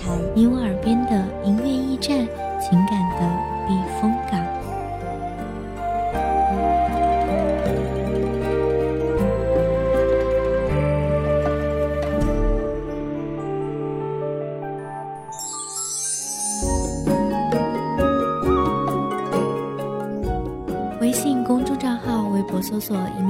台，你我耳边的音乐驿站，情感的避风港。微信公众账号、微博搜索“一米”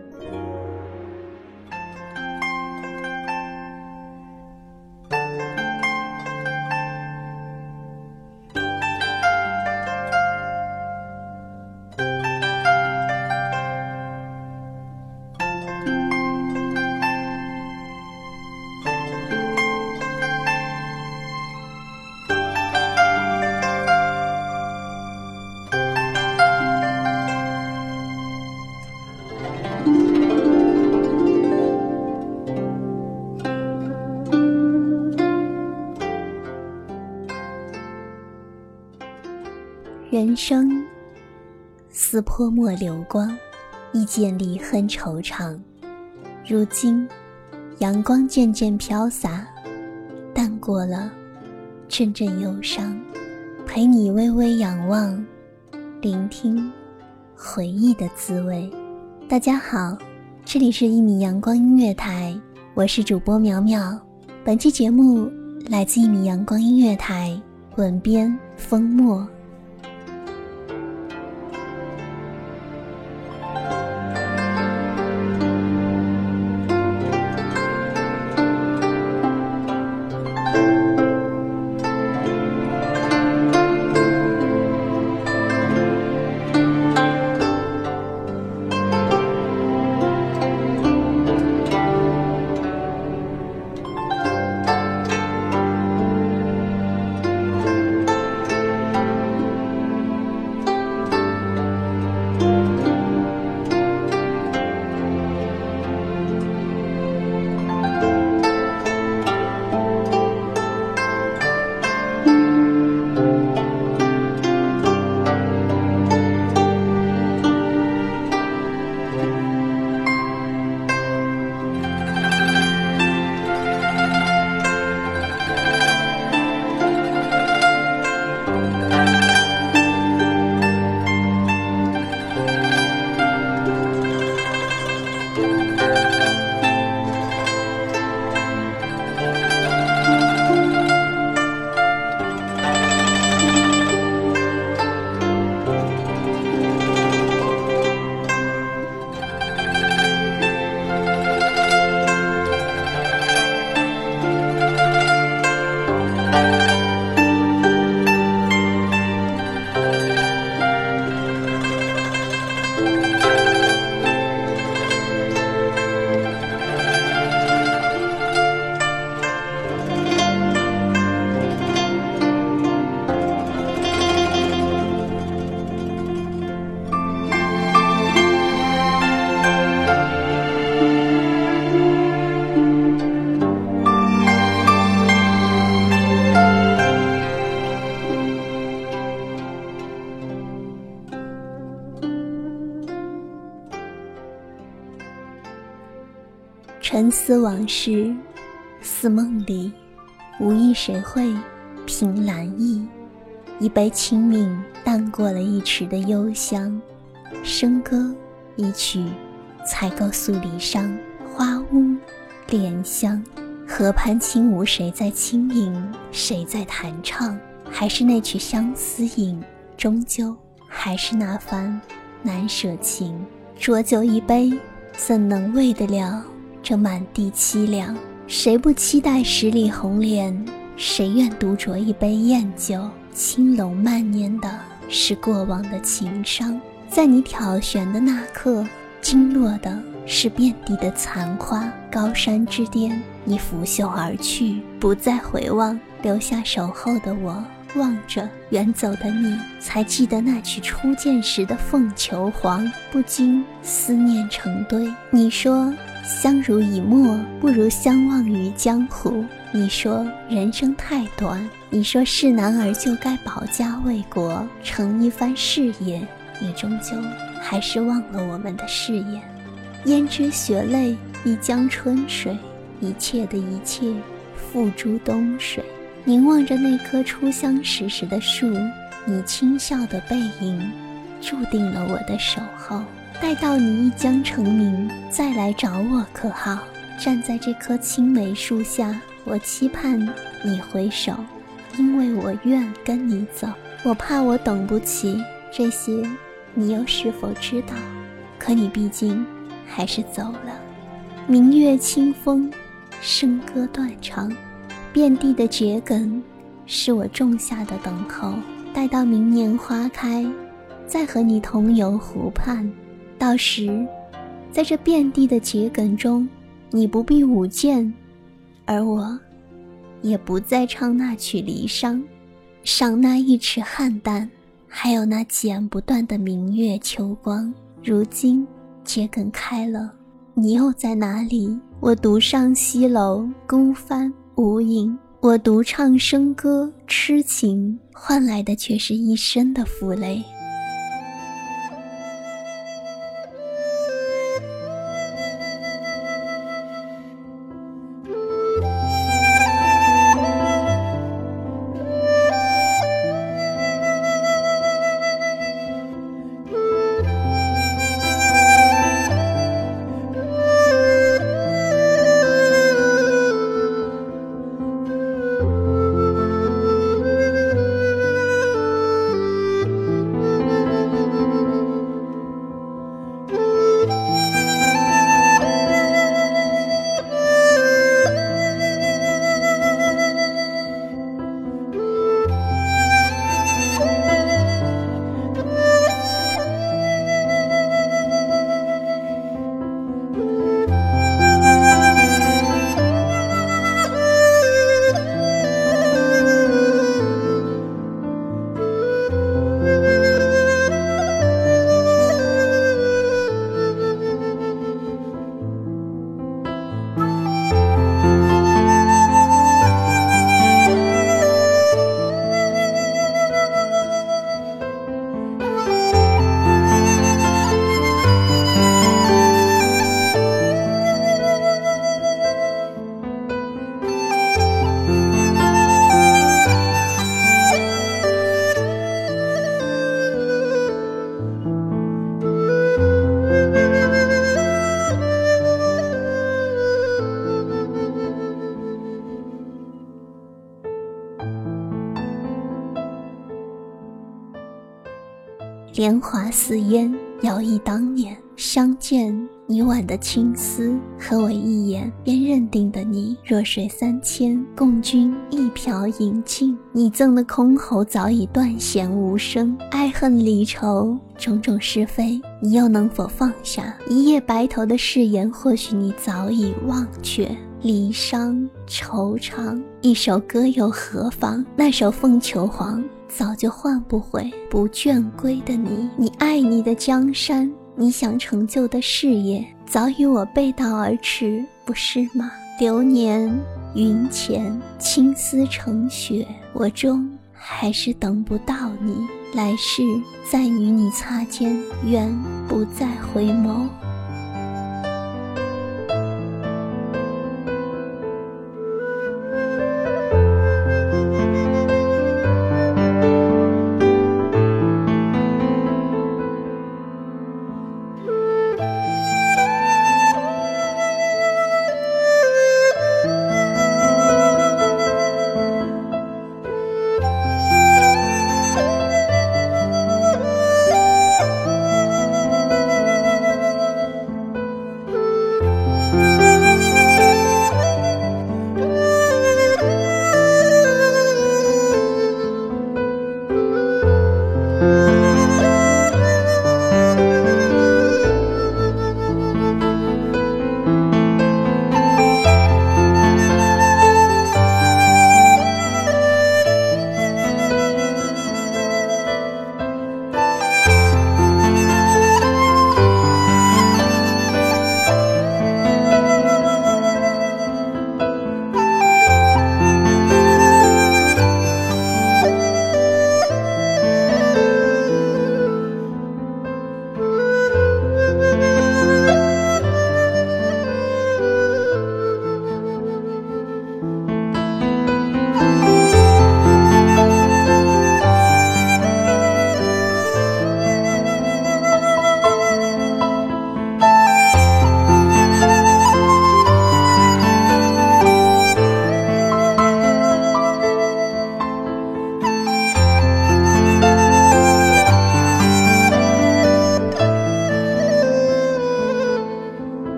人生似泼墨流光，一见离恨惆怅。如今阳光渐渐飘洒，淡过了阵阵忧伤，陪你微微仰望，聆听回忆的滋味。大家好，这里是一米阳光音乐台，我是主播苗苗。本期节目来自一米阳光音乐台，文编风墨。思往事，似梦里，无意谁会凭栏意？一杯清茗淡过了一池的幽香，笙歌一曲，才告诉离殇。花屋莲香，河畔轻舞，谁在轻吟？谁在弹唱？还是那曲相思吟，终究还是那番难舍情。浊酒一杯，怎能慰得了这满地凄凉？谁不期待十里红莲？谁愿独酌一杯艳酒？青楼漫年的是过往的情伤，在你挑选的那刻，惊落的是遍地的残花。高山之巅，你拂袖而去，不再回望，留下守候的我。望着远走的你，才记得那曲初见时的凤求凰，不禁思念成堆。你说相濡以沫，不如相忘于江湖。你说人生太短，你说是男儿就该保家卫国，成一番事业。你终究还是忘了我们的誓言。胭脂雪泪一江春水，一切的一切付诸东水。凝望着那棵初相识时的树，你轻笑的背影，注定了我的守候。待到你一将成名，再来找我可好？站在这棵青梅树下，我期盼你回首，因为我愿跟你走。我怕我等不起这些，你又是否知道？可你毕竟还是走了。明月清风，笙歌断肠。遍地的桔梗，是我种下的等候。待到明年花开，再和你同游湖畔。到时，在这遍地的桔梗中，你不必舞剑，而我，也不再唱那曲离殇，赏那一池菡萏，还有那剪不断的明月秋光。如今桔梗开了，你又在哪里？我独上西楼，孤帆。无影，我独唱笙歌，痴情换来的却是一身的负累。莲华似烟，摇曳当年。相见你挽的青丝，和我一眼便认定的你。弱水三千，共君一瓢饮尽。你赠的箜篌早已断弦无声，爱恨离愁，种种是非，你又能否放下？一夜白头的誓言，或许你早已忘却。离殇惆怅，一首歌又何妨？那首凤求凰。早就换不回不倦归的你，你爱你的江山，你想成就的事业，早与我背道而驰，不是吗？流年云前，青丝成雪，我终还是等不到你。来世再与你擦肩，愿不再回眸。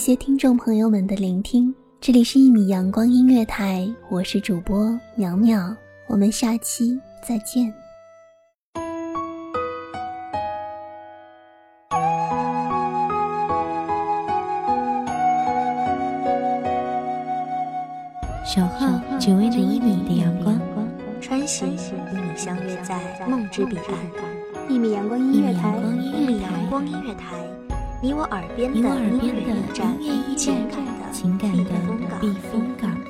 谢听众朋友们的聆听，这里是一米阳光音乐台，我是主播苗苗，我们下期再见。守候只为那一米的阳光，穿行与你相约在梦之彼岸。一米阳光音乐台，一米阳光音乐台，你我耳边的音乐驿站，情感的情感的避风港。